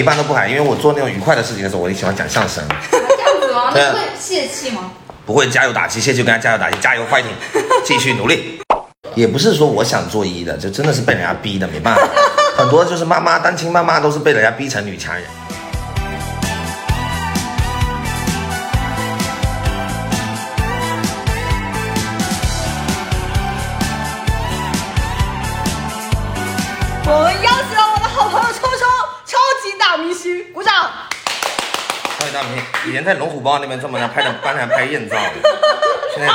一般都不喊，因为我做那种愉快的事情的时候，我就喜欢讲相声，这样子吗？对啊那会泄气吗？不会加油打气，谢谢跟他加油打气，加油 fighting，继续努力。也不是说我想做一的，就真的是被人家逼的，没办法。很多就是妈妈单亲妈妈都是被人家逼成女强人。超级大明星，以前在龙虎帮那边专门拍的，帮人家拍艳照的。现在没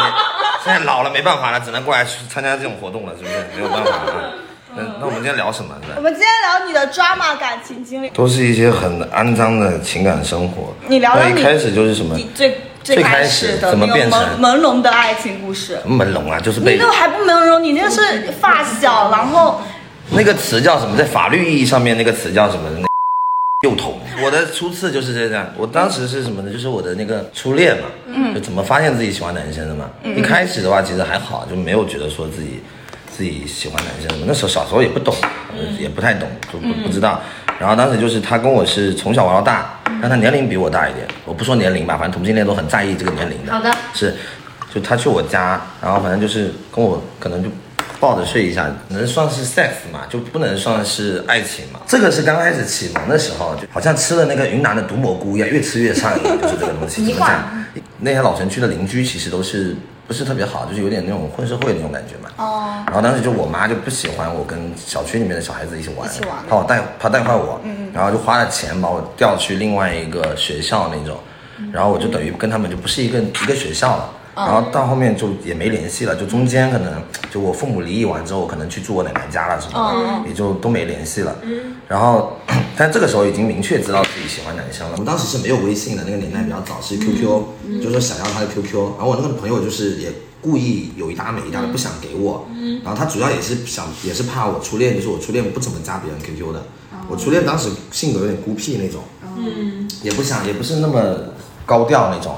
现在老了没办法了，只能过来参加这种活动了，是不是？没有办法了。那那我们今天聊什么？是吧？我们今天聊你的 drama 感情经历，都是一些很肮脏的情感生活。你聊聊你那一开始就是什么你最最开开始的怎么变成朦朦胧的爱情故事。朦胧啊，就是被你那个还不朦胧，你那个是发小，然后那个词叫什么？在法律意义上面，那个词叫什么？那幼童。我的初次就是这样，我当时是什么呢？就是我的那个初恋嘛，嗯，就怎么发现自己喜欢男生的嘛。一开始的话，其实还好，就没有觉得说自己自己喜欢男生的。那时候小时候也不懂，呃也不太懂，就不不知道。然后当时就是他跟我是从小玩到大，但他年龄比我大一点。我不说年龄吧，反正同性恋都很在意这个年龄的。好的是，就他去我家，然后反正就是跟我可能就抱着睡一下，能算是 sex 嘛，就不能算是爱情嘛。这个是刚开始启蒙的时候，就好像吃了那个云南的毒蘑菇一样，越吃越上瘾，就是这个东西。怎么讲？那些老城区的邻居其实都是不是特别好，就是有点那种混社会那种感觉嘛。哦然后当时就我妈就不喜欢我跟小区里面的小孩子一起玩，怕我带怕带坏我，嗯然后就花了钱把我调去另外一个学校那种，然后我就等于跟他们就不是一个一个学校了。然后到后面就也没联系了，就中间可能就我父母离异完之后，我可能去住我奶奶家了什么的，也就都没联系了。然后，但这个时候已经明确知道自己喜欢男生了。我们当时是没有微信的，那个年代比较早，是 QQ，、就说想要他的 QQ。然后我那个朋友就是也故意有一搭没一搭的不想给我，然后他主要也是想也是怕我初恋，就是我初恋不怎么加别人 QQ 的。我初恋当时性格有点孤僻那种，嗯，也不想也不是那么高调那种，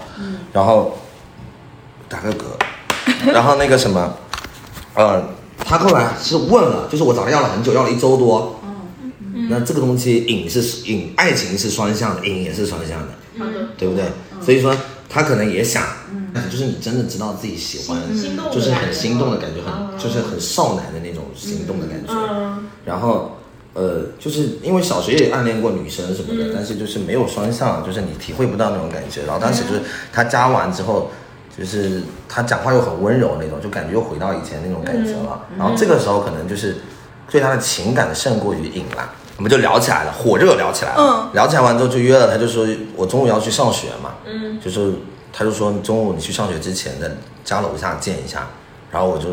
然后打个嗝，然后那个什么，呃，他后来是问了，就是我找他要了很久，要了一周多。那这个东西瘾是瘾，爱情是双向的，瘾也是双向的，对不对？所以说他可能也想，就是你真的知道自己喜欢，就是很心动的感觉，很就是很少男的那种心动的感觉。然后呃，就是因为小学也暗恋过女生什么的，但是就是没有双向，就是你体会不到那种感觉。然后当时就是他加完之后。就是他讲话又很温柔那种，就感觉又回到以前那种感觉了。然后这个时候可能就是对他的情感胜过于瘾了，我们就聊起来了，火热聊起来了。嗯。聊起来完之后就约了，他就说我中午要去上学嘛，嗯，就是他就说中午你去上学之前在家楼下见一下。然后我就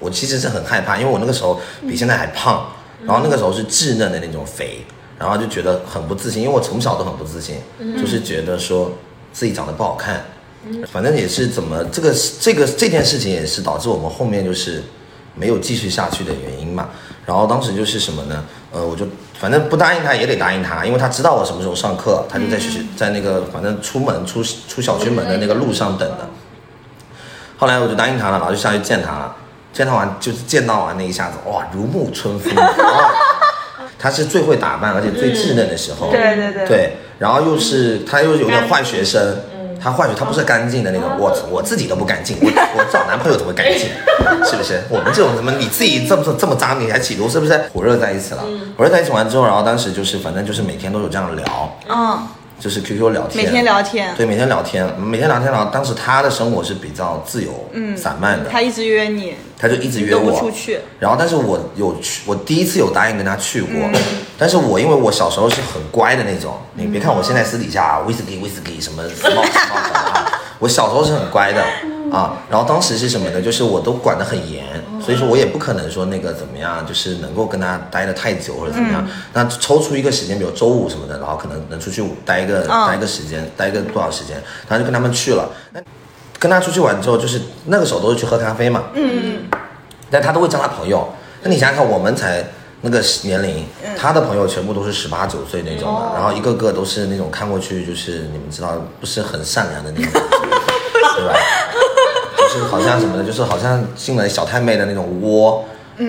我其实是很害怕，因为我那个时候比现在还胖，然后那个时候是稚嫩的那种肥，然后就觉得很不自信，因为我从小都很不自信，就是觉得说自己长得不好看。反正也是怎么这个这个这件事情也是导致我们后面就是没有继续下去的原因嘛。然后当时就是什么呢？呃，我就反正不答应他也得答应他，因为他知道我什么时候上课，他就在学在那个反正出门出出小区门的那个路上等的。后来我就答应他了，然后就下去见他了。见他完就是见到完那一下子，哇，如沐春风。他是最会打扮，而且最稚嫩的时候。对对对对，然后又是他又有点坏学生，他化学他不是干净的那种，我我自己都不干净，我我找男朋友怎么干净？是不是？我们这种什么你自己这么这么脏，你还企图是不是？火热在一起了，火热在一起完之后，然后当时就是反正就是每天都有这样聊，嗯，就是 QQ 聊天，每天聊天，对，每天聊天，每天聊天，然后当时他的生活是比较自由、嗯。散漫的，他一直约你，他就一直约我。出去。然后，但是我有去，我第一次有答应跟他去过，但是我因为我小时候是很乖的那种，你别看我现在私底下威士忌威士忌什么 small small 啊，我小时候是很乖的啊。然后当时是什么呢？就是我都管得很严，所以说我也不可能说那个怎么样，就是能够跟他待得太久或者怎么样。那抽出一个时间，比如周五什么的，然后可能能出去待一个、待一个时间，待一个多少时间，然后就跟他们去了。那跟他出去玩之后，就是那个时候都是去喝咖啡嘛，嗯，但他都会交他朋友。那你想想看，我们才那个年龄，他的朋友全部都是十八九岁那种的，然后一个个都是那种看过去就是你们知道不是很善良的那种，对吧？就是好像什么的，就是好像进了小太妹的那种窝，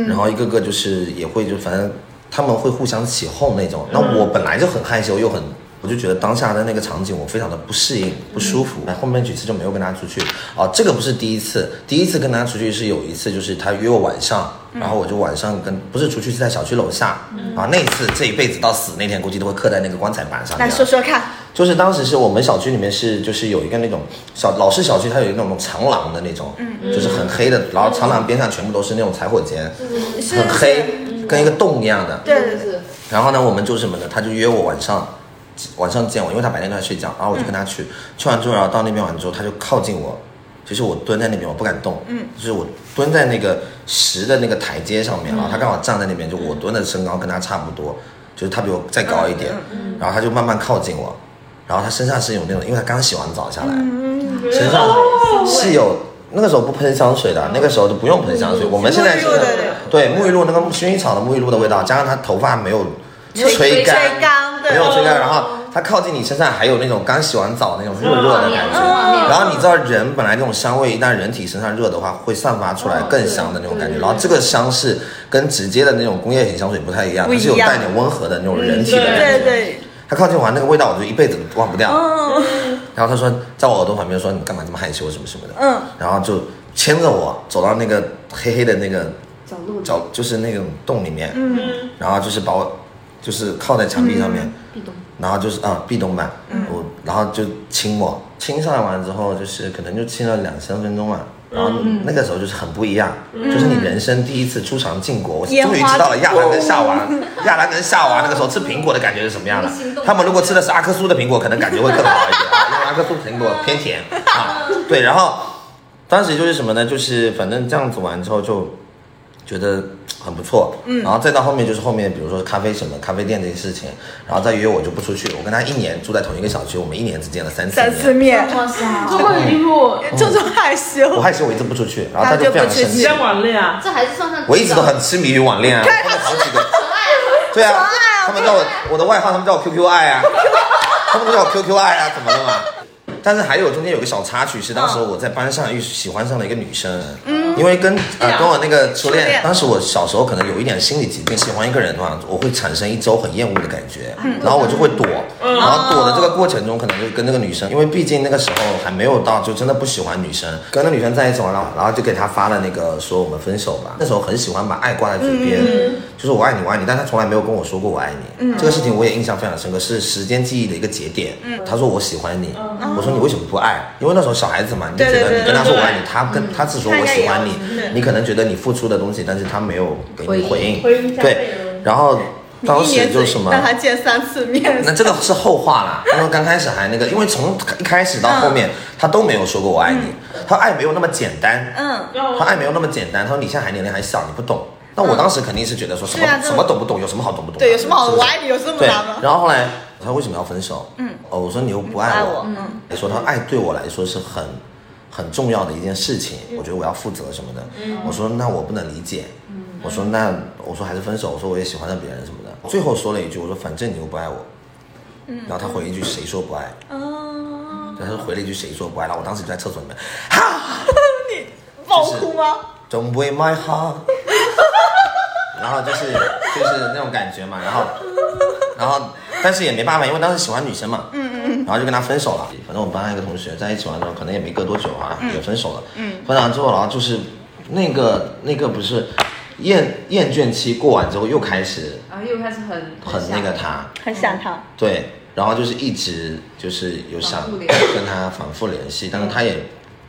然后一个个就是也会就反正他们会互相起哄那种。那我本来就很害羞，又很，我就觉得当下的那个场景我非常的不适应、不舒服。那后面几次就没有跟他出去。啊，这个不是第一次，第一次跟他出去是有一次，就是他约我晚上，然后我就晚上跟不是出去是在小区楼下。啊，那一次这一辈子到死那天估计都会刻在那个棺材板上面。来说说看，就是当时是我们小区里面是就是有一个那种小老式小区，它有那种长廊的那种，就是很黑的，然后长廊边上全部都是那种柴火间，是很黑，跟一个洞一样的。对对对，然后呢，我们就什么呢？他就约我晚上晚上见我，因为他白天都在睡觉，然后我就跟他去，去完之后，然后到那边完之后，他就靠近我，其实我蹲在那边，我不敢动，嗯，就是我蹲在那个石的那个台阶上面，然后他刚好站在那边，就我蹲的身高跟他差不多，就是他比我再高一点，然后他就慢慢靠近我，然后他身上是有那种，因为他刚洗完澡下来，身上是有那个时候不喷香水的，那个时候就不用喷香水，我们现在是对沐浴露那个薰衣草的沐浴露的味道，加上他头发没有吹干，吹干对没有吹干，然后它靠近你身上还有那种刚洗完澡那种热热的感觉。然后你知道人本来那种香味，一旦人体身上热的话，会散发出来更香的那种感觉。然后这个香是跟直接的那种工业型香水不太一样，它是有带点温和的那种人体的感觉。对对，它靠近我那个味道，我就一辈子忘不掉。嗯然后他说在我耳朵旁边说你干嘛这么害羞什么什么的，嗯，然后就牵着我走到那个黑黑的那个角落角，就是那种洞里面，嗯，然后就是把我就是靠在墙壁上面，壁咚，然后就是啊壁咚板，我然后就亲我，亲上来完之后就是可能就亲了两三分钟嘛。然后那个时候就是很不一样，就是你人生第一次出场进国，我终于知道了亚兰跟夏娃，亚兰跟夏娃那个时候吃苹果的感觉是什么样的。他们如果吃的是阿克苏的苹果，可能感觉会更好一点。啊，因为阿克苏苹果偏甜啊。对，然后当时就是什么呢？就是反正这样子完之后就觉得很不错，嗯，然后再到后面就是后面比如说咖啡什么咖啡店这些事情，然后再约我就不出去。我跟他一年住在同一个小区，我们一年只见了三次三次面。面，哇塞，这么离谱，这种害羞我，害羞，我一直不出去，然后他他就就非常不出去生气。网恋啊？这还是算上我一直都很痴迷于网恋啊，对他们好几个，对啊，他们叫我我的外号，他们叫我 QQ 爱啊，他们都叫我 QQ 爱啊，怎么了嘛？但是还有中间有个小插曲，是当时我在班上遇喜欢上了一个女生，嗯，因为跟呃跟我那个初恋，当时我小时候可能有一点心理疾病，喜欢一个人的话，我会产生一周很厌恶的感觉，然后我就会躲，然后躲的这个过程中，可能就跟那个女生，因为毕竟那个时候还没有到就真的不喜欢女生，跟那女生在一起完了，然后就给她发了那个说我们分手吧。那时候很喜欢把爱挂在嘴边，就是我爱你，我爱你，但她从来没有跟我说过我爱你。这个事情我也印象非常深刻，是时间记忆的一个节点。她说我喜欢你，我说你为什么不爱？因为那时候小孩子嘛，你就觉得你跟他说我爱你他，跟他只说我喜欢你你可能觉得你付出的东西，但是他没有给你回应。对，然后当时就什么？让他见三次面，那这个是后话啦，他说刚开始还那个，因为从一开始到后面，他都没有说过我爱你，他爱没有那么简单，嗯，他爱没有那么简单。他说你现在还年龄还小，你不懂。那我当时肯定是觉得说什么什么懂不懂，有什么好懂不懂的？对，有什么好？我爱你有这么对难吗？然后后来他为什么要分手？嗯，哦，我说你又不爱我，嗯你说他爱对我来说是很很重要的一件事情，我觉得我要负责什么的。我说那我不能理解。我说那我说还是分手。我说我也喜欢上别人什么的。最后说了一句，我说反正你又不爱我。然后他回一句谁说不爱？哦，然后他回了一句谁说不爱？然后我当时就在厕所里面，哈 你爆哭吗？，Don't break my heart。然后就是就是那种感觉嘛，然后然后但是也没办法，因为当时喜欢女生嘛，嗯嗯。嗯，然后就跟他分手了。反正我们班上一个同学在一起完之后，可能也没隔多久啊，也分手了。嗯，分手完之后，然后就是那个那个不是厌厌倦期过完之后，又开始然后又开始很很那个他，很想他，对，然后就是一直就是有想跟他反复联系，但是他也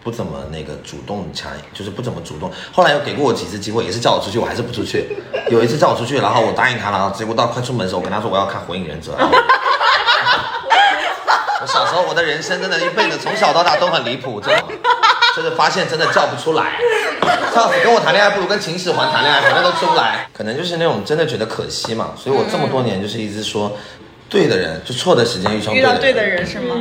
不怎么那个主动强，就是不怎么主动。后来又给过我几次机会，也是叫我出去，我还是不出去。有一次叫我出去，然后我答应他了，结果到快出门的时候，我跟他说我要看《火影忍者》。我小时候我的人生真的一辈子从小到大都很离谱，真的，就是发现真的叫不出来。上次跟我谈恋爱不如跟秦始皇谈恋爱，反正都出不来。可能就是那种真的觉得可惜嘛，所以我这么多年就是一直说，对的人就错的时间遇上遇到对的人。的人是吗？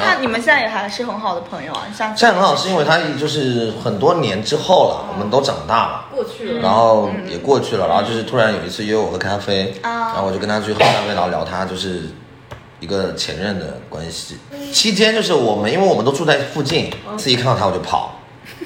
是他你们现在也还是很好的朋友啊，像现在很好，是因为他就是很多年之后了，我们都长大了。过去了，然后也过去了，然后就是突然有一次约我喝咖啡，啊。然后我就跟他去喝咖啡，然后聊他就是一个前任的关系。期间就是我们，因为我们都住在附近，自己看到他我就跑，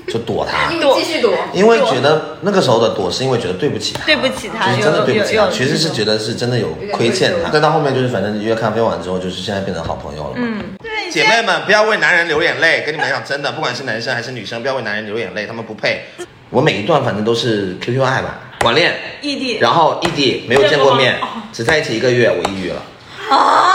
就躲他，继续躲，因为觉得那个时候的躲是因为觉得对不起他，对不起他就是真的对不起他，其实是觉得是真的有亏欠他。再到后面就是反正约咖啡完之后，就是现在变成好朋友了嘛。嗯，对，姐妹们，不要为男人流眼泪。跟你们讲，真的，不管是男生还是女生，不要为男人流眼泪，他们不配。我每一段反正都是 QQ 爱吧，网恋，异地然后异地没有见过面只在一起一个月，我抑郁了。啊，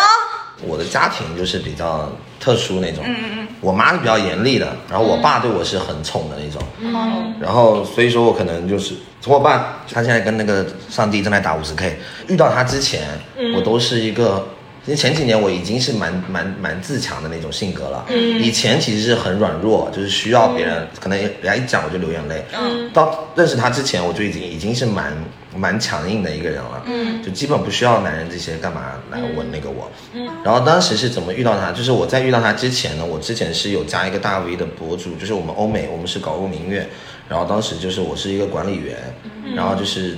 我的家庭就是比较特殊那种，嗯嗯嗯，我妈是比较严厉的，然后我爸对我是很宠的那种，嗯，然后所以说我可能就是从我爸，他现在跟那个上帝正在打五十 K，遇到他之前，我都是一个。其实前几年我已经是蛮蛮蛮自强的那种性格了，嗯，以前其实是很软弱，就是需要别人，可能人家一讲我就流眼泪，嗯，到认识他之前我就已经已经是蛮蛮强硬的一个人了，嗯，就基本不需要男人这些干嘛来问那个我，嗯，然后当时是怎么遇到他？就是我在遇到他之前呢，我之前是有加一个大 V 的博主，就是我们欧美，我们是搞欧明月，然后当时就是我是一个管理员，然后就是。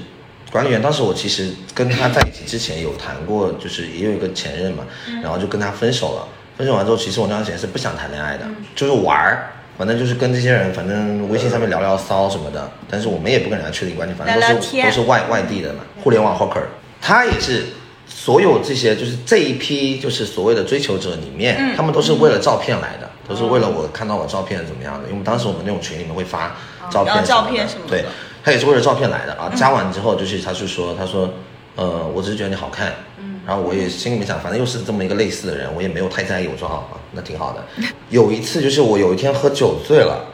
管理员当时我其实跟他在一起之前有谈过，就是也有一个前任嘛，然后就跟他分手了。分手完之后，其实我那段时间是不想谈恋爱的，就是玩儿，反正就是跟这些人，反正微信上面聊聊骚什么的。但是我们也不跟人家确定关系，反正都是都是外外地的嘛，互联网 hooker。他也是所有这些就是这一批就是所谓的追求者里面，他们都是为了照片来的，都是为了我看到我照片怎么样的。因为当时我们那种群里面会发照片照什么的片什么的对。他也是为了照片来的啊。加完之后，就是他是说，他说，呃，我只是觉得你好看，然后我也心里面想，反正又是这么一个类似的人，我也没有太在意。我说好啊，那挺好的。有一次就是我有一天喝酒醉了，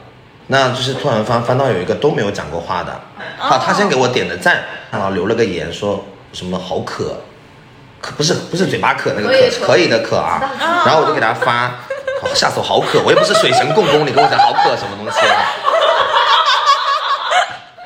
那就是突然翻翻到有一个都没有讲过话的，啊，他先给我点的赞，然后留了个言说什么好渴，可不是不是嘴巴渴那个渴，可以的渴啊，然后我就给他发，好吓死我，好渴，我又不是水神共工，你跟我讲好渴什么东西啊？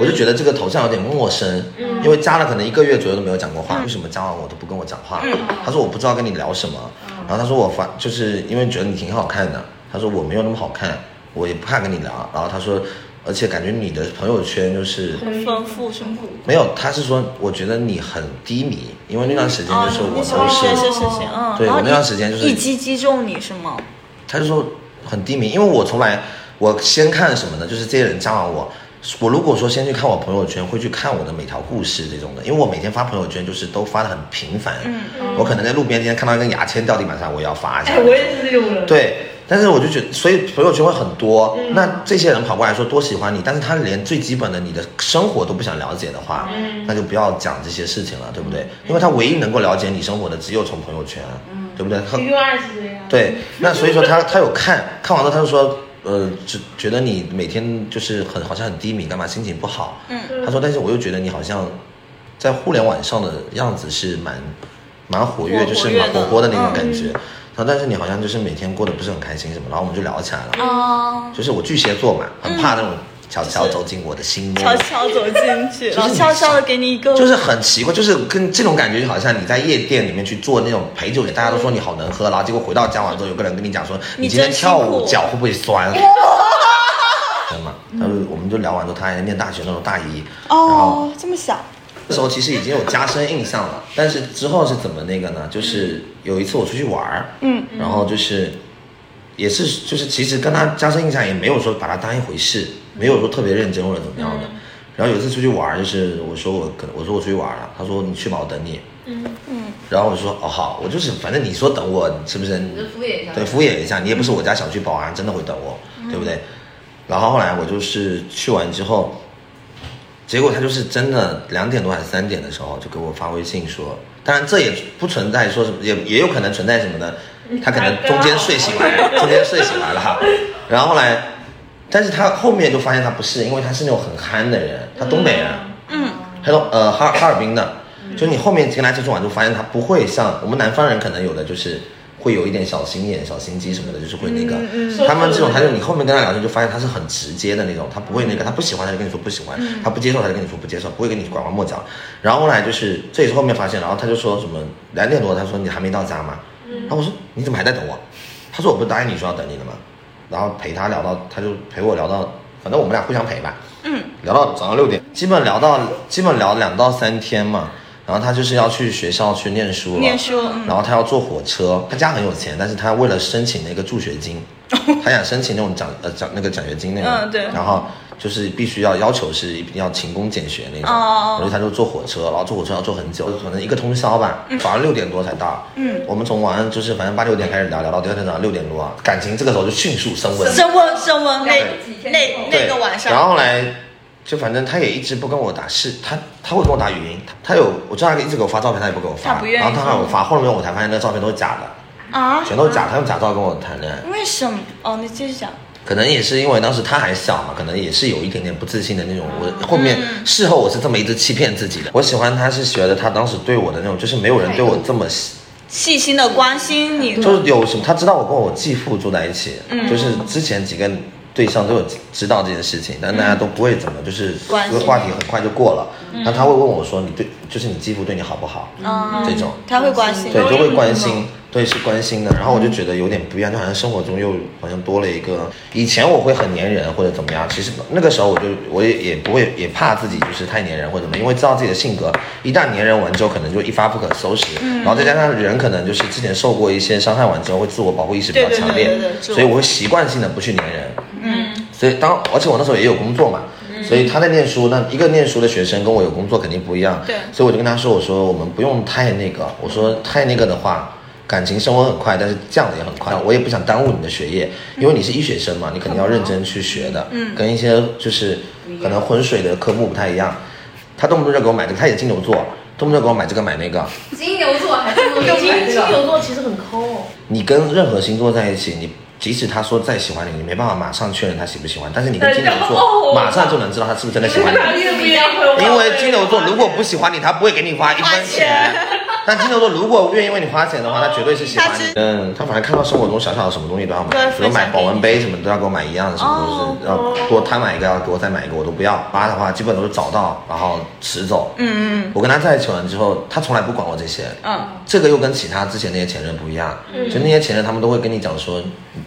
我就觉得这个头像有点陌生，因为加了可能一个月左右都没有讲过话，为什么加完我都不跟我讲话？他说我不知道跟你聊什么，然后他说我发就是因为觉得你挺好看的，他说我没有那么好看，我也不怕跟你聊，然后他说，而且感觉你的朋友圈就是很丰富什么？没有，他是说我觉得你很低迷，因为那段时间就是我都是，是是是是，嗯，对我那段时间就是一击击中你是吗？他就说很低迷，因为我从来我先看什么呢？就是这些人加完我，我如果说先去看我朋友圈，会去看我的每条故事这种的，因为我每天发朋友圈就是都发的很频繁，我可能在路边今天看到一根牙签掉地板上，我也要发一下。哎，我也是这种人。对，但是我就觉得，所以朋友圈会很多。那这些人跑过来说多喜欢你，但是他连最基本的你的生活都不想了解的话，那就不要讲这些事情了，对不对？因为他唯一能够了解你生活的，只有从朋友圈，对不对？对，那所以说他他有看看完了，他就说，呃，就觉得你每天就是很好像很低迷，干嘛心情不好。嗯，他说，但是我又觉得你好像在互联网上的样子是蛮蛮活跃，就是蛮活泼的那种感觉。然后，但是你好像就是每天过得不是很开心什么，然后我们就聊起来了。哦，就是我巨蟹座嘛，很怕那种悄悄走进我的心窝。悄悄走进去，然后悄悄的给你一个，就是很奇怪，就是跟这种感觉，就好像你在夜店里面去做那种陪酒，大家都说你好能喝，然后结果回到家完之后，有个人跟你讲说，你今天跳舞脚会不会酸？真的吗？他说，我们就聊完之后，他还念大学那种大一，然后哦，这么小，那时候其实已经有加深印象了，但是之后是怎么那个呢？就是有一次我出去玩儿，嗯，然后就是也是就是其实跟他加深印象也没有说把他当一回事，没有说特别认真或者怎么样的。然后有一次出去玩，就是我说我可能我说我出去玩了，他说你去吧，我等你。嗯，然后我就说哦好，我就是反正你说等我是不是？你就敷衍一下。对，敷衍一下，你也不是我家小区保安，真的会等我，对不对？然后后来我就是去完之后，结果他就是真的两点多还是三点的时候就给我发微信说，当然这也不存在说什么，也也有可能存在什么的，他可能中间睡醒来，中间睡醒来了哈，然后后来，但是他后面就发现他不是，因为他是那种很憨的人，他东北人，嗯，还有呃哈哈尔滨的，就你后面跟他接触完就，发现他不会像我们南方人可能有的就是会有一点小心眼、小心机什么的，就是会那个。他们这种，他就你后面跟他聊天就发现他是很直接的那种，他不会那个，他不喜欢他就跟你说不喜欢，他不接受他就跟你说不接受，不会跟你拐弯抹角。然后后来就是这也是后面发现，然后他就说什么两点多，他说你还没到家吗？然后我说你怎么还在等我？他说我不是答应你说要等你的吗？然后陪他聊到，他就陪我聊到，反正我们俩互相陪吧。嗯，聊到早上六点，基本聊到基本聊两到三天嘛。然后他就是要去学校去念书了，念书嗯。然后他要坐火车，他家很有钱，但是他为了申请那个助学金，他想申请那种奖呃奖那个奖学金那种，嗯对。然后就是必须要要求是一定要勤工俭学那种，哦哦哦。所以他就坐火车，然后坐火车要坐很久，可能一个通宵吧，早上六点多才到，嗯，我们从晚上就是反正八九点开始聊，聊到第二天早上六点多啊，感情这个时候就迅速升温，升温升温那对。那那个晚然上，后后来就反正他也一直不跟我打视，他他会跟我打语音，他有我知道他一直给我发照片，他也不给我发，然后他让我发，后面我才发现那个照片都是假的，啊？全都是假，他用假照跟我谈恋爱。为什么？哦，你继续讲。可能也是因为当时他还小嘛，可能也是有一点点不自信的那种。我后面事后我是这么一直欺骗自己的。我喜欢他是觉得他当时对我的那种，就是没有人对我这么细，细心的关心你，就是有什么他知道我跟我继父住在一起，就是之前几个对象都有知道这件事情，但大家都不会怎么，就是这个话题很快就过了。那他会问我说你对，就是你继父对你好不好？嗯这种。他会关心。对，就会关心，对，是关心的。然后我就觉得有点不一样，就好像生活中又好像多了一个。以前我会很粘人或者怎么样，其实那个时候我就我也也不会也怕自己就是太粘人或者怎么，因为知道自己的性格，一旦粘人完之后，可能就一发不可收拾。然后再加上人可能就是之前受过一些伤害完之后，会自我保护意识比较强烈所以我会习惯性的不去粘人。嗯，所以当而且我那时候也有工作嘛。所以他在念书，那一个念书的学生跟我有工作肯定不一样。对所以我就跟他说：“我说我们不用太那个，我说太那个的话，感情升温很快，但是降的也很快。我也不想耽误你的学业，因为你是医学生嘛，你肯定要认真去学的。嗯，跟一些就是可能浑水的科目不太一样。他动不动就给我买这个，他也是金牛座，动不动给我买这个买那个。金牛座还是金牛金金牛座其实很抠哦，你跟任何星座在一起，你即使他说再喜欢你，你没办法马上确认他喜不喜欢，但是你跟金牛座马上就能知道他是不是真的喜欢你。因为金牛座如果不喜欢你，他不会给你花一分钱。但金牛座如果愿意为你花钱的话，他绝对是喜欢你。嗯，他反正看到生活中小小的什么东西都要买，比如买保温杯什么都要给我买一样的，什么都是要多他买一个要给我再买一个，我都不要。妈的话基本都是找到然后迟走。嗯嗯。我跟他在一起完之后，他从来不管我这些。嗯。这个又跟其他之前那些前任不一样，就那些前任他们都会跟你讲说，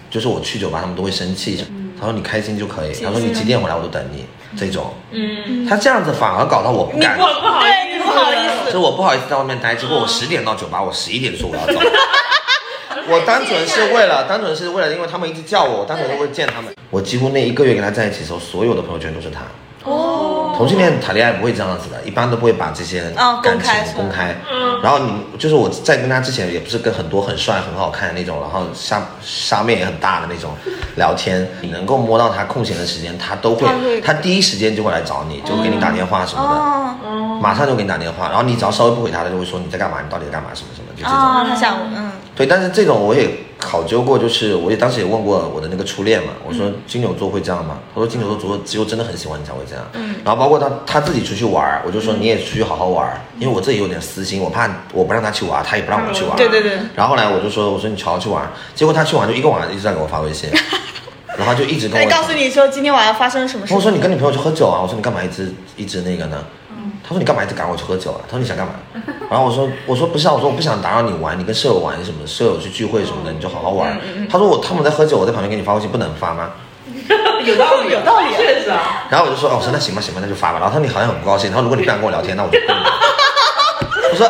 就是我去酒吧他们都会生气，他说你开心就可以，他说你几点回来我都等你，这种，嗯，他这样子反而搞到我不敢我不，对你不好意思，就我不好意思在外面待，结果我十点到酒吧，我十一点说我要走。我单纯是为了，单纯是为了，因为他们一直叫我，我单纯是为了见他们。我几乎那一个月跟他在一起的时候，所有的朋友圈都是他。哦，同性恋谈恋爱不会这样子的，一般都不会把这些哦感情公开。然后你就是我在跟他之前，也不是跟很多很帅很好看的那种，然后下下面也很大的那种聊天，你能够摸到他空闲的时间，他都会。他第一时间就会来找你，就给你打电话什么的。哦，马上就给你打电话，然后你只要稍微不回他，他就会说你在干嘛，你到底在干嘛，什么什么，就这种。哦，他想，嗯，对，但是这种我也考究过，就是我也当时也问过我的那个初恋嘛，我说金牛座会这样吗？他说金牛座只有真的很喜欢你才会这样。嗯，然后包括他他自己出去玩，我就说你也出去好好玩儿，因为我自己有点私心，我怕我不让他去玩，他也不让我去玩儿。对对对。然后后来我就说我说你好好去玩，结果他去玩就一个晚上一直在给我发微信，然后就一直跟我他告诉你说今天晚上发生了什么事我？说你跟你朋友去喝酒啊？我说你干嘛一直一直那个呢？他说你干嘛一直赶我去喝酒啊？他说你想干嘛？然后我说我说不是啊，我说我不想打扰你玩，你跟舍友玩什么，舍友去聚会什么的，你就好好玩。他说我他们在喝酒，我在旁边给你发微信，不能发吗？有道理，有道理，确实啊。然后我就说哦，我说那行吧行吧，那就发吧。然后他说你好像很不高兴，他说如果你不想跟我聊天，那我就不。我说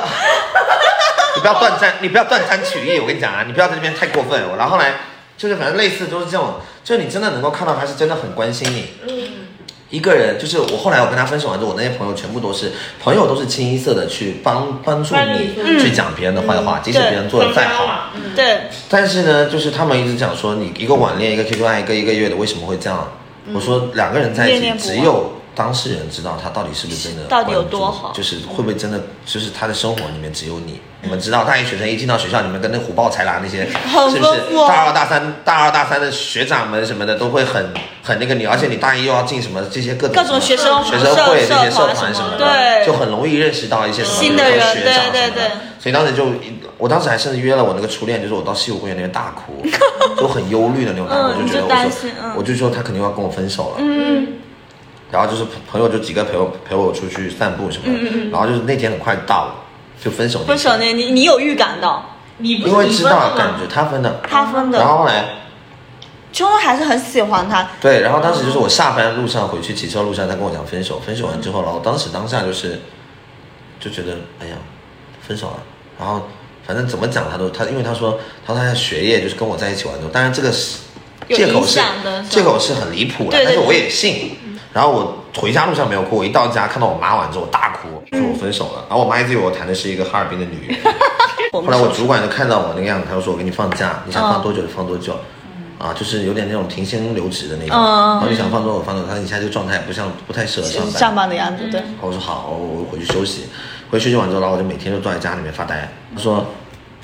你不要断章，你不要断章取义，我跟你讲啊，你不要在这边太过分。然后后来就是反正类似都是这种，就是你真的能够看到他是真的很关心你。一个人就是我后来我跟他分手完之后，我那些朋友全部都是朋友，都是清一色的去帮帮助你你去讲别人的坏话，即使别人做的再好。对，但是呢，就是他们一直讲说，你一个网恋，一个 QQ 爱，一个一个月的，为什么会这样？我说两个人在一起，只有当事人知道他到底是不是真的到底有多好。就是会不会真的，就是他的生活里面只有你。你们知道，大一学生一进到学校你们，跟那虎豹豺狼那些，是不是？大二大三、大二大三的学长们什么的都会很很那个你，而且你大一又要进什么这些各种各种学生学生会社这些社社团什么的，对。就很容易认识到一些什么新的人对什么的。对。对所以当时就，我当时还甚至约了我那个初恋，就是我到西湖公园那边大哭，就很忧虑的那种感觉，就觉得我说，我就说他肯定要跟我分手了，嗯，然后就是朋朋友就几个陪我陪我出去散步什么的，然后就是那天很快到了，就分手分手那你你有预感到？你不是因为知道感觉他分的，他分的。然后后来秋冬还是很喜欢他，对，然后当时就是我下班路上回去骑车路上，他跟我讲分手，分手完之后，然后当时当下就是。就觉得哎呀，分手了。然后反正怎么讲他都他，因为他说他说他的学业就是跟我在一起玩之后，当然这个是借口是借口是很离谱的，但是我也信。然后我回家路上没有哭，我一到家看到我妈完之后我大哭，说我分手了。然后我妈一直以为我谈的是一个哈尔滨的女人。我后来我主管就看到我那个样子，他就说我给你放假，你想嗯放多久就放多久。啊，就是有点那种停薪留职的那种，嗯然后你想放多久放多久，他说你现在这个状态不像不太适合上班，上班的样子，对。我说好，我我回去休息。回去休息完之后，然后我就每天就坐在家里面发呆。他说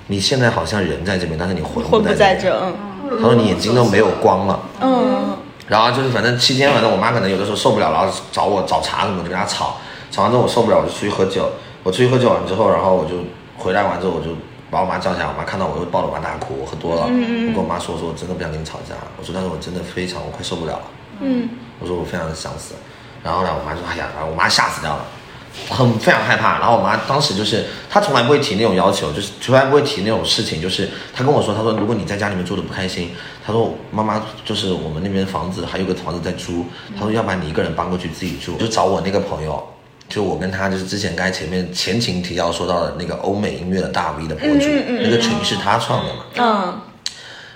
你现在好像人在这边，但是你魂魂不在这边。在这，嗯他说你眼睛都没有光了。嗯，然后就是反正期间，反正我妈可能有的时候受不了，然后找我找茬什么，就跟她吵。吵完之后我受不了，我就出去喝酒。我出去喝酒完之后，然后我就回来完之后，我就把我妈叫起来。我妈看到我又抱着我妈大哭，我喝多了。我跟我妈说，我说我真的不想跟你吵架。我说但是我真的非常，我快受不了了。嗯，我说我非常的想死。然后呢，我妈说哎呀，然后我妈吓死掉了。很非常害怕，然后我妈当时就是，她从来不会提那种要求，就是从来不会提那种事情，就是她跟我说，她说如果你在家里面住的不开心，她说妈妈就是我们那边房子还有个房子在租，她说要不然你一个人搬过去自己住，就找我那个朋友，就我跟他就是之前刚才前面前情提要说到的那个欧美音乐的大 V 的博主，那个群是他创的嘛，嗯，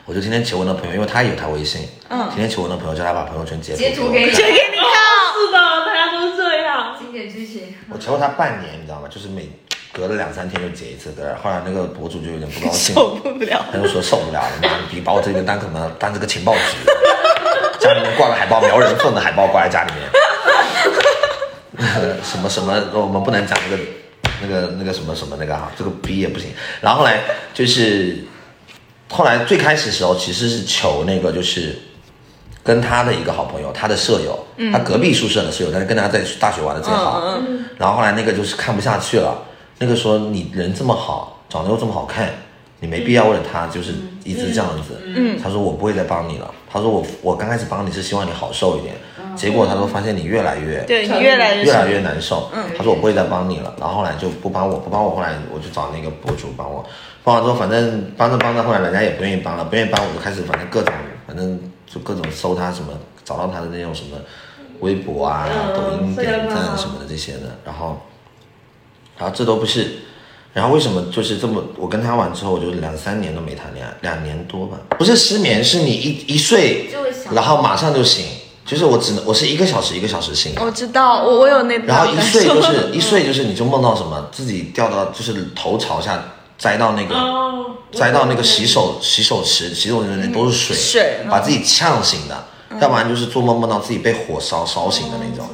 我就天天求我那朋友，因为他也有他微信，嗯，天天求我那朋友叫他把朋友圈截图截图给我看给你，给你看，是的，大家都这样。经典剧情。我求了他半年，你知道吗？就是每隔了两三天就结一次，隔了后来那个博主就有点不高兴，受不了。他就说受不了了，妈的逼把我这个当什么当这个情报局，家里面挂个海报，苗人凤的海报挂在家里面，什么什么我们不能讲那个那个那个什么什么那个哈，这个逼也不行。然后后来就是后来最开始的时候其实是求那个就是。跟他的一个好朋友，他的舍友，他隔壁宿舍的室友，但是跟他在大学玩的最好。然后后来那个就是看不下去了，那个说你人这么好，长得又这么好看，你没必要为了他就是一直这样子。嗯，他说我不会再帮你了。他说我我刚开始帮你是希望你好受一点，结果他说发现你越来越对你越来越越来越难受。嗯，他说我不会再帮你了。然后后来就不帮我，不帮我，后来我就找那个博主帮我。帮完之后，反正帮着帮着，后来人家也不愿意帮了，不愿意帮我就开始反正各种反正就各种搜他什么，找到他的那种什么微博啊、嗯抖音点赞什么的这些的，然后然后这都不是。然后为什么就是这么？我跟他玩之后，我就两三年都没谈恋爱，两年多吧。不是失眠，是你一一睡然后马上就醒。就是我只能我是一个小时一个小时醒，我知道，我我有那然后一睡就是 一睡就是你就梦到什么，自己掉到就是头朝下栽到那个哦，栽到那个洗手洗手池，洗手池里面都是水，水把自己呛醒的，要不然就是做梦梦到自己被火烧烧醒的那种，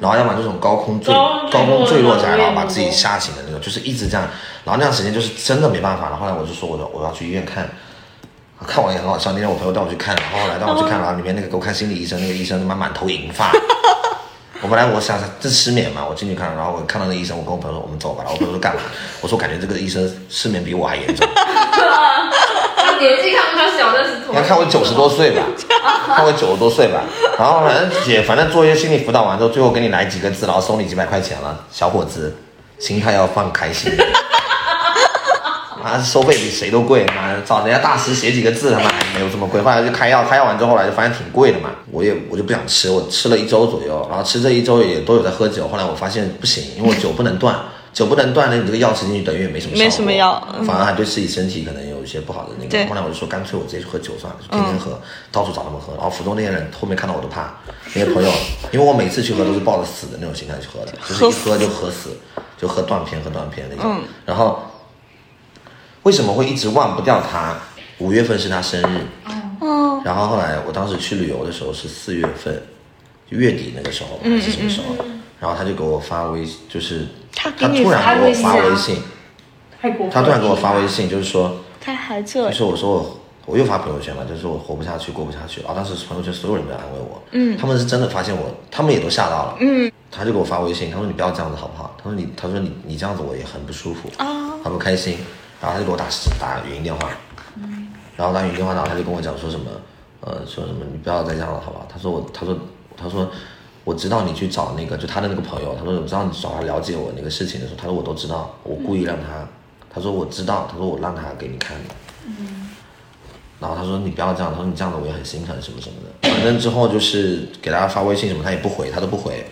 然后要不然这种高空坠高高空坠落下来，然后把自己吓醒的那种，就是一直这样，然后那段时间就是真的没办法了。后来我就说我要我要去医院看。看完也很好笑，那天我朋友带我去看，然后后来带我去看，然后里面那个给我看心理医生，那个医生他妈满头银发。我本来我想这失眠嘛，我进去看，然后我看到那医生，我跟我朋友说我们走吧，然后我朋友说干嘛？我说感觉这个医生失眠比我还严重。他年纪看你要看我九十多岁吧，看我九十多岁吧，然后反正姐反正做一些心理辅导完之后，最后给你来几个字，然后收你几百块钱了，小伙子，心态要放开心。妈收费比谁都贵，妈找人家大师写几个字，他妈还没有这么贵。后来就开药，开药完之后，后来就发现挺贵的嘛，我也我就不想吃，我吃了一周左右，然后吃这一周也都有在喝酒。后来我发现不行，因为我酒不能断，酒不能断了，你这个药吃进去等于也没什么效果没什么药嗯反而还对自己身体可能有一些不好的那个。后来我就说，干脆我直接去喝酒算了，就天天喝，到处找他们喝。然后福州那些人后面看到我都怕，那些朋友，因为我每次去喝都是抱着死的那种心态去喝的，就是一喝就喝死，就喝断片，喝断片那种。然后为什么会一直忘不掉他？五月份是他生日，哦，然后后来我当时去旅游的时候是四月份，就月底那个时候还是什么时候？然后他就给我发微，就是他突然给我发发微信。他突然给我发微信，就是说，他还这就是我说我我又发朋友圈了，就是我活不下去，过不下去。然后当时朋友圈所有人都在安慰我，嗯，他们是真的发现我，他们也都吓到了，嗯，他就给我发微信，他说你不要这样子好不好？他说你，他说你你这样子我也很不舒服，啊，很不开心。然后他就给我打打语音电话，然后打语音电话，然后他就跟我讲说什么，呃，说什么你不要再这样了，好不好？他说我，他说，他说我知道你去找那个就他的那个朋友，他说我知道你找他了解我那个事情的时候，他说我都知道，我故意让他，他说我知道，他说我让他给你看的。然后他说你不要这样，他说你这样子我也很心疼什么什么的。反正之后就是给大家发微信什么，他也不回，他都不回。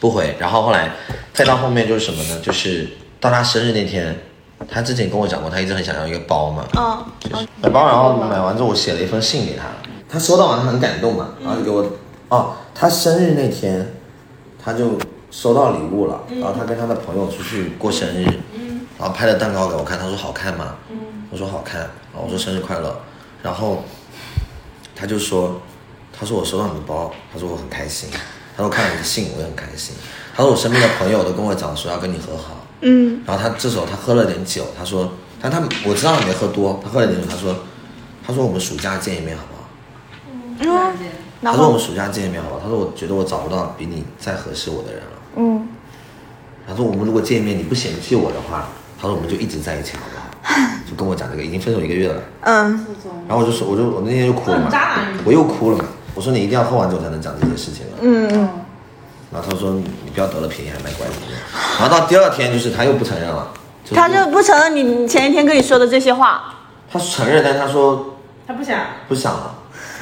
不回。然后后来再到后面就是什么呢？就是到他生日那天，他之前跟我讲过，他一直很想要一个包嘛，嗯，买包，然后买完之后我写了一封信给他，他收到完他很感动嘛，然后就给我，哦，他生日那天他就收到礼物了，然后他跟他的朋友出去过生日，然后拍了蛋糕给我看，他说好看吗？我说好看，然后我说生日快乐，然后他就说，他说我收到你的包，他说我很开心，他说看了你的信我也很开心，他说我身边的朋友都跟我讲说要跟你和好，嗯，然后他这时候他喝了点酒，他说，但他我知道你没喝多，他喝了点酒，他说，他说我们暑假见一面好不好？嗯，他说我们暑假见一面好不好？他说我觉得我找不到比你再合适我的人了。嗯，他说我们如果见面你不嫌弃我的话，他说我们就一直在一起好不好？就跟我讲这个，已经分手一个月了。嗯，然后我就说，我就我那天就哭了嘛，我又哭了嘛。我说你一定要喝完酒才能讲这些事情了。嗯嗯，然后他说你不要得了便宜还卖乖离。然后到第二天就是他又不承认了，是他就不承认你前一天跟你说的这些话。他承认，但是他说他不想，不想了。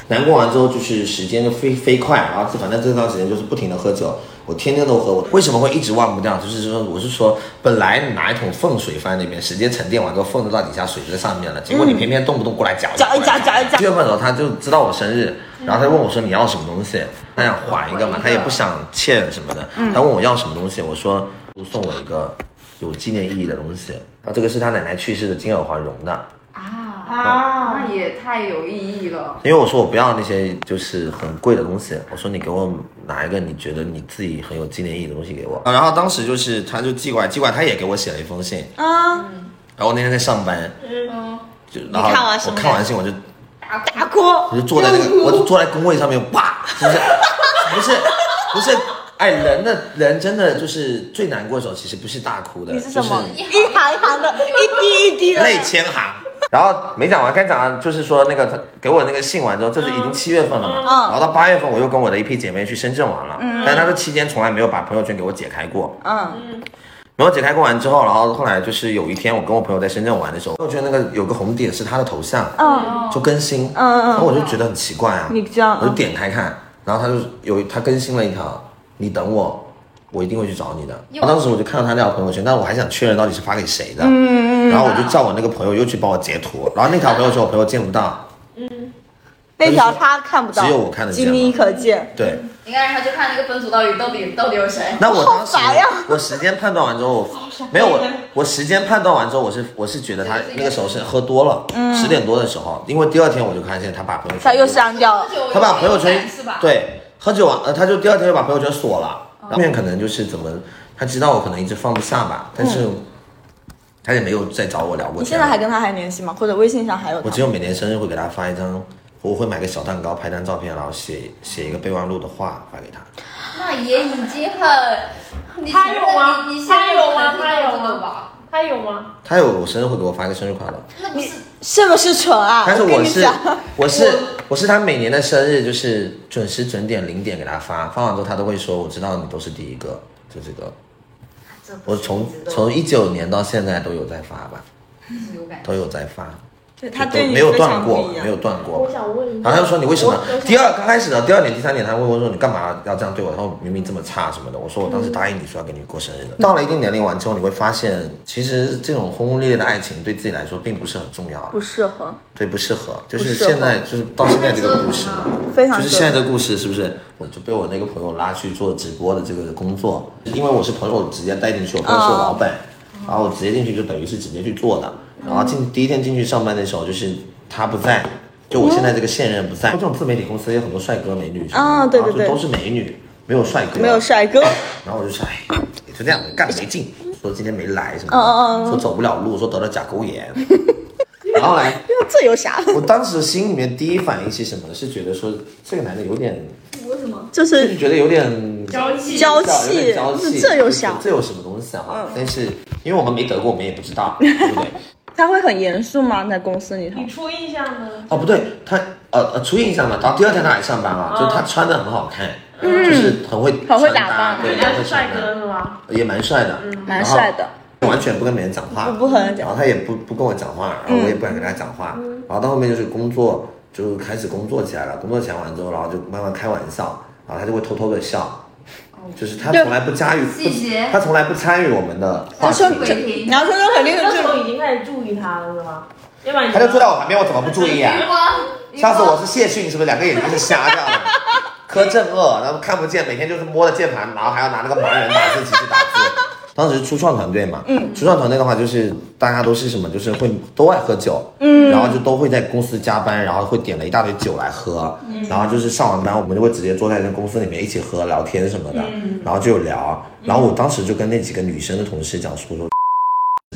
难过完之后，就是时间就飞飞快，然后反正这段时间就是不停的喝酒，我天天都喝。我为什么会一直忘不掉？就是说，我是说，本来你拿一桶粪水放在那边，时间沉淀完之后，粪都到底下，水就在上面了，结果你偏偏动不动过来搅搅一搅搅一搅七月份的时候，他就知道我生日，然后他就问我说你要什么东西，他想还一个嘛，他也不想欠什么的，他问我要什么东西，我说送我一个有纪念意义的东西，然后这个是他奶奶去世的金耳环绒的。啊，那也太有意义了。因为我说我不要那些就是很贵的东西，我说你给我拿一个你觉得你自己很有纪念意义的东西给我。然后当时就是他就寄过来，寄过来他也给我写了一封信，啊，然后我那天在上班，嗯，就然后我看完信我就大哭。我就坐在那个 我就坐在工位上面，哇，就是不是不是。哎，人的人真的就是最难过的时候，其实不是大哭的，你是什么？就是一行一行的，一滴一滴的。泪千行。然后没讲完，该讲完就是说那个他给我那个信完之后，这是已经七月份了嘛，然后到八月份我又跟我的一批姐妹去深圳玩了，但是他这期间从来没有把朋友圈给我解开过，嗯，没有解开过完之后，然后后来就是有一天我跟我朋友在深圳玩的时候，朋友圈那个有个红点是他的头像，嗯就更新，嗯嗯然后我就觉得很奇怪啊，你这样我就点开看，然后他就有他更新了一条，你等我。我一定会去找你的。然后当时我就看到他那条朋友圈，但是我还想确认到底是发给谁的。嗯嗯嗯。然后我就叫我那个朋友又去帮我截图，然后那条朋友圈我朋友见不到，嗯那条他看不到，只有我看得见仅你可见。对。应该让他去看那个分组到底到底到底有谁。那我当时我时间判断完之后，没有我我时间判断完之后，我是我是觉得他那个时候是喝多了，十点多的时候，因为第二天我就看见他把朋友圈他又删掉了。他把朋友圈？，对喝酒完，呃，他就第二天就把朋友圈锁了。后面可能就是怎么，他知道我可能一直放不下吧，但是他也没有再找我聊过天。你现在还跟他还联系吗？或者微信上还有？我只有每年生日会给他发一张，我会买个小蛋糕，拍张照片，然后写写一个备忘录的话发给他。那也已经很。你他有吗你你现在他有吗他有吧？他有吗？他有我生日会给我发一个生日快乐，那你是是不是蠢啊？但是我是我是我是他每年的生日就是准时准点零点给他发，发完之后他都会说我知道你都是第一个，就这个。我从从一九年到现在都有在发吧。都有在发。对他都没有断过没有断过我。想问一下，然后他就说你为什么第二刚开始的第二年、第三年，他问我说你干嘛要这样对我？然后明明这么差什么的。我说我当时答应你说要给你过生日的。到了一定年龄完之后，你会发现，其实这种轰轰烈烈的爱情对自己来说并不是很重要不，适合。对不适合。就是现在就是到现在这个故事嘛，非常就是现在这个故事是不是？我就被我那个朋友拉去做直播的这个工作，因为我是朋友直接带进去，我朋友是我老板，然后我直接进去就等于是直接去做的。然后进第一天进去上班的时候，就是他不在，就我现在这个现任不在。这种自媒体公司有很多帅哥美女啊对对对都是美女，没有帅哥，没有帅哥。然后我就想，哎，也就这样，干没劲，说今天没来什么说走不了路，说得了甲沟炎。然后来，这有啥？我当时心里面第一反应是什么呢？是觉得说这个男的有点，就就是是觉得有点娇气，娇有点气娇气，这有啥这有什么东西啊？嗯但是因为我们没得过，我们也不知道，对不对？他会很严肃吗？在公司里头？你？初印象呢？哦，不对，他呃呃初印象嘛，然后第二天他还上班了，嗯就是他穿的很好看，就是很会很会打扮。对，人家很会是帅哥是吗？也蛮帅的，蛮帅的。完全不跟别人讲话，不不和人讲。然后他也不不跟我讲话，然后我也不敢跟他讲话，然后到后面就是工作就开始工作起来了，工作起来完之后，然后就慢慢开玩笑，然后他就会偷偷的笑，就是他从来不加入，细节。不他从来不参与我们的话题。然后说说肯定那时候是已经开始注意他了，是吗？要不然他就坐在我旁边，我怎么不注意啊？余光，余下次我是谢逊，是不是两个眼睛是瞎掉的？柯震恶，然后看不见，每天就是摸着键盘，然后还要拿那个盲人打字机去打字。当时初创团队嘛，嗯，初创团队的话就是大家都是什么，就是会都爱喝酒，嗯，然后就都会在公司加班，然后会点了一大堆酒来喝，然后就是上完班我们就会直接坐在那公司里面一起喝聊天什么的，然后就有聊，然后我当时就跟那几个女生的同事讲说说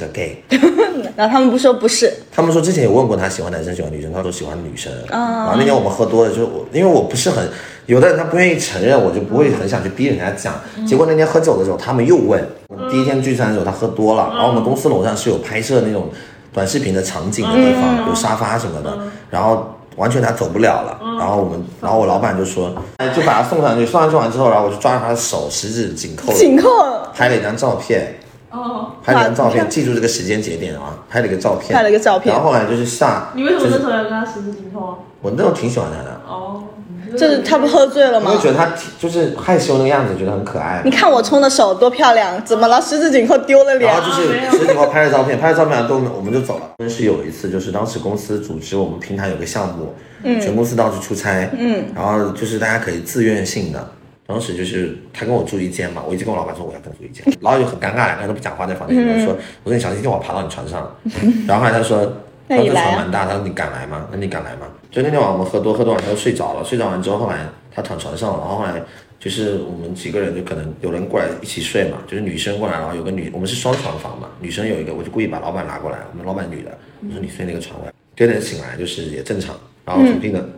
gay，然后他们不说不是，他们说之前有问过他喜欢男生喜欢女生，他说喜欢女生。然后那天我们喝多了，就是我因为我不是很，有的人他不愿意承认，我就不会很想去逼人家讲。结果那天喝酒的时候，他们又问。第一天聚餐的时候他喝多了，然后我们公司楼上是有拍摄那种短视频的场景的地方，有沙发什么的，然后完全他走不了了。然后我们，然后我老板就说，哎，就把他送上去。送上去完之后，然后我就抓着他的手，十指紧扣，紧扣拍了一张照片。哦，拍了一张照片，记住这个时间节点啊！拍了一个照片，拍了一个照片然后后来就是下，你为什么就是那时候要跟他十指紧扣啊？我那时候挺喜欢他的，哦，就是他不喝醉了吗因为？觉得他就是害羞那个样子，觉得很可爱你。看我冲的手多漂亮，怎么了？十指紧扣丢了脸然后。就是十指紧扣拍了照片，拍了照片都我们就走了。但是有一次，就是当时公司组织我们平台有个项目，嗯，全公司到处出差，嗯，然后就是大家可以自愿性的。当时就是他跟我住一间嘛，我一直跟我老板说我要跟他住一间，然后就很尴尬，两个人都不讲话在房间里面。我说我说你小心，今天我爬到你床上。然后后来他说，他说这床蛮大，他说你敢来吗？那你敢来吗？就那天晚上我们喝多喝多晚，他就睡着了，睡着完之后，后来他躺床上了，然后后来就是我们几个人就可能有人过来一起睡嘛，就是女生过来，然后有个女，我们是双床房嘛，女生有一个，我就故意把老板拉过来，我们老板女的，我说你睡那个床位，第二天醒来就是也正常，然后从平的、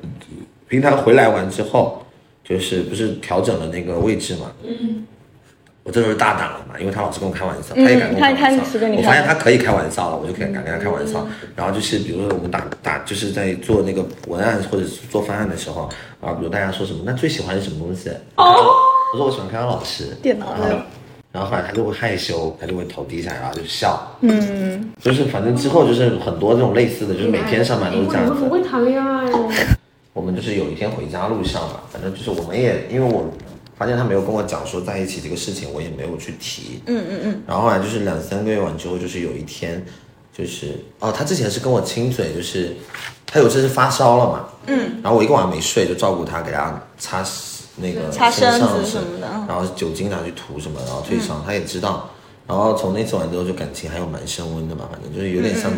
平台回来完之后，就是不是调整了那个位置嘛，嗯。我这时候大胆了嘛，因为他老是跟我开玩笑，他也敢跟我开玩笑。我发现他可以开玩笑了，我就可以敢跟他开玩笑。然后就是比如说我们打打就是在做那个文案或者是做方案的时候，啊，比如大家说什么，那最喜欢是什么东西？哦，我说我喜欢康康老师。电脑然后然后后来他就会害羞，他就会头低下来，然后就笑。嗯，就是反正之后就是很多这种类似的，就是每天上班都是这样子你们很。会谈恋爱哦。我们就是有一天回家路上嘛，反正就是我们也因为我发现他没有跟我讲说在一起这个事情，我也没有去提。嗯嗯嗯。然后后来就是两三个月完之后，就是有一天，就是哦，他之前是跟我亲嘴，就是他有次是发烧了嘛。嗯。然后我一个晚上没睡，就照顾他，给他擦那个擦身上子什么的嗯然后酒精拿去涂什么，然后退烧，他也知道。然后从那次完之后，就感情还有蛮升温的嘛，反正就是有点像，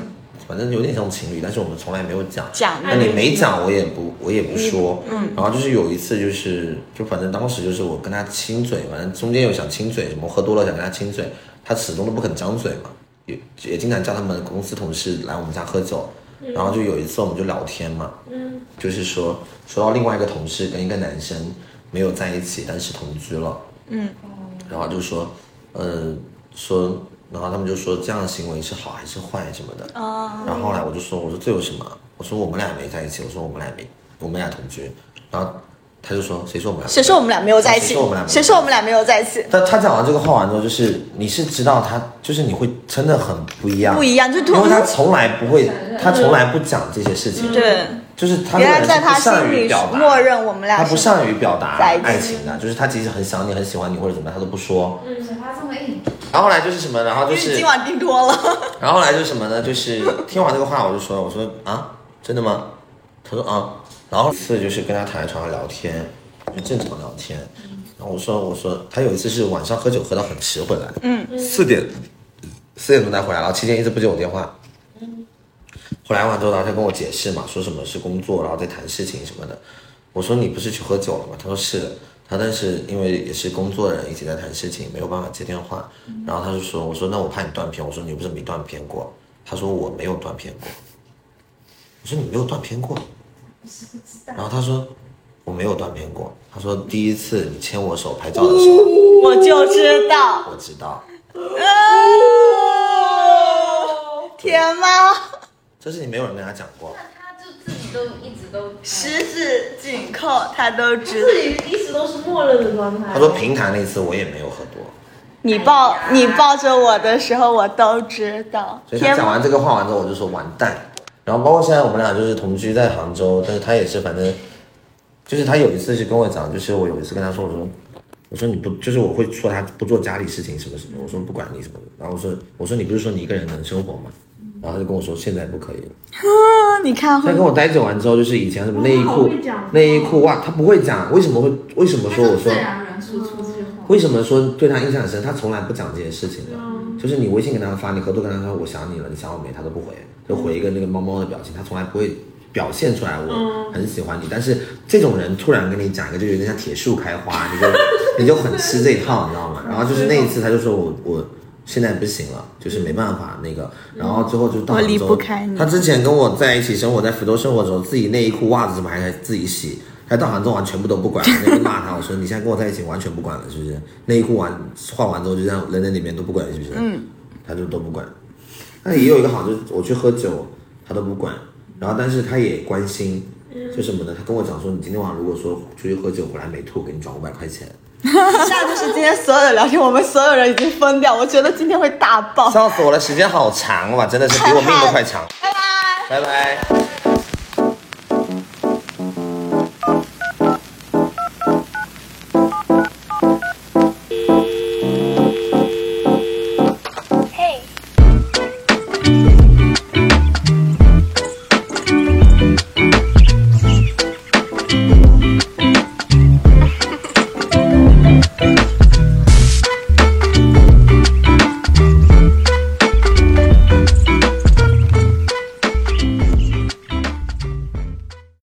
反正有点像情侣，但是我们从来没有讲。讲那你没讲，我也不我也不说。嗯。然后就是有一次，就是就反正当时就是我跟他亲嘴，反正中间有想亲嘴什么，喝多了想跟他亲嘴，他始终都不肯张嘴嘛，也也经常叫他们公司同事来我们家喝酒。然后就有一次我们就聊天嘛，嗯，就是说说到另外一个同事跟一个男生没有在一起，但是同居了，嗯，然后就说，呃，说，然后他们就说这样的行为是好还是坏什么的，哦，然后后来我就说，我说这有什么？我说我们俩没在一起，我说我们俩没，我们俩同居，然后他就说谁说我们俩？谁说我们俩没有在一起谁说我们俩？没有谁说我们俩没有在一起？但他讲完这个话完之后，就是你是知道他，就是你会真的很不一样，不一样就因为他从来不会，他从来不讲这些事情，对，就是他这个人是原来在他不善心里于表达，默认我们俩他不善于表达爱情的，就是他即使很想你、很喜欢你或者怎么样，他都不说。嗯，他这么硬，然后后来就是什么，然后就是今，晚订多了。然后后来就是什么呢？就是 听完这个话，我就说，我说啊，真的吗？他说啊，然后一次就是跟他躺在床上聊天，就正常聊天。然后我说我说他有一次是晚上喝酒喝到很迟回来，嗯，四点四点钟才回来，然后期间一直不接我电话。后来完之后，然后他跟我解释嘛，说什么是工作，然后在谈事情什么的。我说你不是去喝酒了吗？他说是的。他但是因为也是工作人，一起在谈事情，没有办法接电话。然后他就说，我说那我怕你断片。我说你又不是没断片过。他说我没有断片过。我说你没有断片过。然后他说我没有断片过。他说第一次你牵我手拍照的时候，我就知道，我知道。哦天吗？这事情没有人跟他讲过。都一直都十指紧扣，他都知道。自己一直都是默认的状态。他说平潭那次我也没有喝多。你抱你抱着我的时候，我都知道。所以他？讲完这个话完之后，我就说完蛋。然后包括现在我们俩就是同居在杭州，但是他也是反正，就是他有一次是跟我讲，就是我有一次跟他说，我说我说你不就是我会说他不做家里事情什么什么，我说不管你什么的，然后我说我说你不是说你一个人能生活吗？然后他就跟我说现在不可以了。啊，你看他跟我待久完之后，就是以前什么内衣裤内衣裤袜，他不会讲，为什么会为什么说我说。为什么说对他印象很深？他从来不讲这些事情的，就是你微信给他发，你合作跟他说我想你了，你想我没，他都不回，就回一个那个猫猫的表情，他从来不会表现出来我很喜欢你。但是这种人突然跟你讲一个，就有点像铁树开花，你就你就很吃这一套，你知道吗？然后就是那一次，他就说我我。现在不行了，就是没办法那个，然后之后就到我离杭州不开你他之前跟我在一起生活，在福州生活的时候，自己内衣裤、袜子什么还还自己洗。他到杭州完全部都不管，那边骂他，我说你现在跟我在一起完全不管了，是不是？内衣裤完换完之后就这样扔在里面都不管，是不是？嗯，他就都不管。那也有一个好，就是我去喝酒，他都不管，然后但是他也关心，就什么呢？他跟我讲说，你今天晚上如果说出去喝酒回来没吐，给你转五百块钱。以上就是今天所有的聊天，我们所有人已经疯掉，我觉得今天会大爆。笑死我了，时间好长哇，真的是比我命都快长。拜拜。拜拜。